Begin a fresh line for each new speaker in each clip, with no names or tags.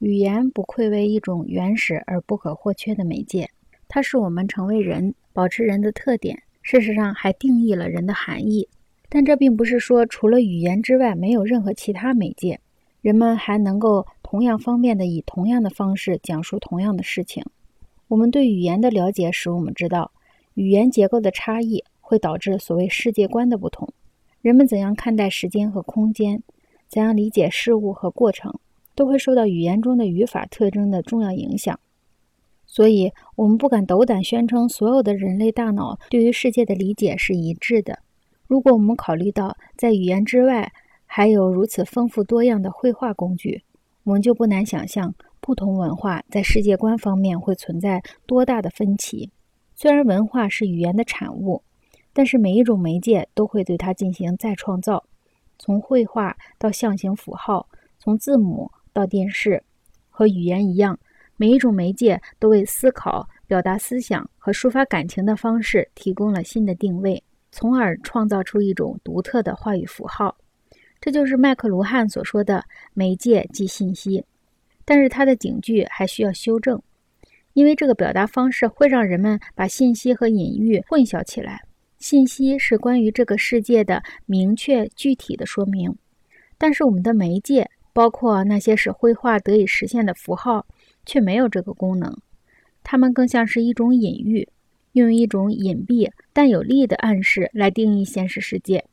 语言不愧为一种原始而不可或缺的媒介，它是我们成为人、保持人的特点。事实上，还定义了人的含义。但这并不是说，除了语言之外，没有任何其他媒介，人们还能够同样方便的以同样的方式讲述同样的事情。我们对语言的了解使我们知道，语言结构的差异会导致所谓世界观的不同。人们怎样看待时间和空间，怎样理解事物和过程，都会受到语言中的语法特征的重要影响。所以，我们不敢斗胆宣称所有的人类大脑对于世界的理解是一致的。如果我们考虑到在语言之外还有如此丰富多样的绘画工具，我们就不难想象不同文化在世界观方面会存在多大的分歧。虽然文化是语言的产物。但是每一种媒介都会对它进行再创造，从绘画到象形符号，从字母到电视，和语言一样，每一种媒介都为思考、表达思想和抒发感情的方式提供了新的定位，从而创造出一种独特的话语符号。这就是麦克卢汉所说的“媒介即信息”。但是他的警句还需要修正，因为这个表达方式会让人们把信息和隐喻混淆起来。信息是关于这个世界的明确具体的说明，但是我们的媒介，包括那些使绘画得以实现的符号，却没有这个功能。它们更像是一种隐喻，用一种隐蔽但有力的暗示来定义现实世界。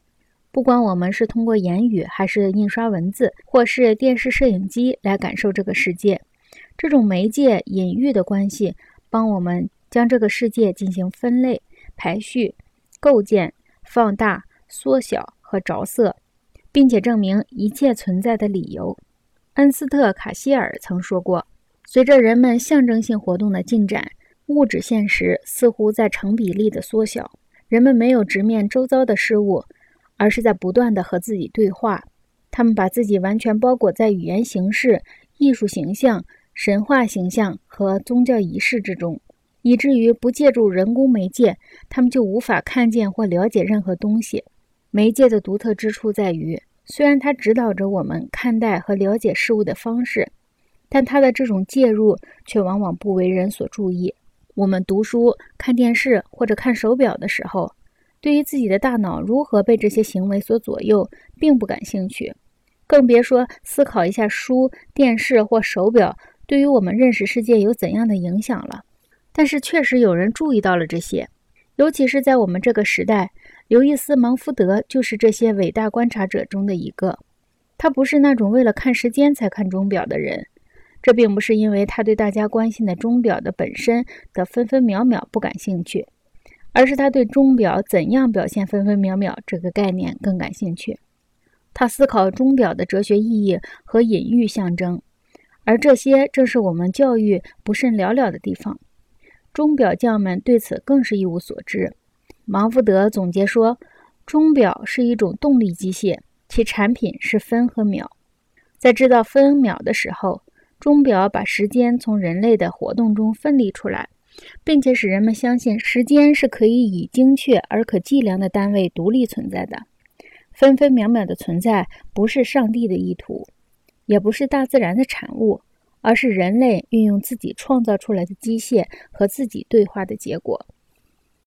不管我们是通过言语，还是印刷文字，或是电视摄影机来感受这个世界，这种媒介隐喻的关系，帮我们将这个世界进行分类、排序。构建、放大、缩小和着色，并且证明一切存在的理由。恩斯特·卡希尔曾说过：“随着人们象征性活动的进展，物质现实似乎在成比例的缩小。人们没有直面周遭的事物，而是在不断的和自己对话。他们把自己完全包裹在语言形式、艺术形象、神话形象和宗教仪式之中。”以至于不借助人工媒介，他们就无法看见或了解任何东西。媒介的独特之处在于，虽然它指导着我们看待和了解事物的方式，但它的这种介入却往往不为人所注意。我们读书、看电视或者看手表的时候，对于自己的大脑如何被这些行为所左右，并不感兴趣，更别说思考一下书、电视或手表对于我们认识世界有怎样的影响了。但是确实有人注意到了这些，尤其是在我们这个时代，刘易斯·芒福德就是这些伟大观察者中的一个。他不是那种为了看时间才看钟表的人，这并不是因为他对大家关心的钟表的本身的分分秒秒不感兴趣，而是他对钟表怎样表现分分秒秒这个概念更感兴趣。他思考钟表的哲学意义和隐喻象征，而这些正是我们教育不甚了了的地方。钟表匠们对此更是一无所知。芒福德总结说：“钟表是一种动力机械，其产品是分和秒。在制造分秒的时候，钟表把时间从人类的活动中分离出来，并且使人们相信时间是可以以精确而可计量的单位独立存在的。分分秒秒的存在不是上帝的意图，也不是大自然的产物。”而是人类运用自己创造出来的机械和自己对话的结果。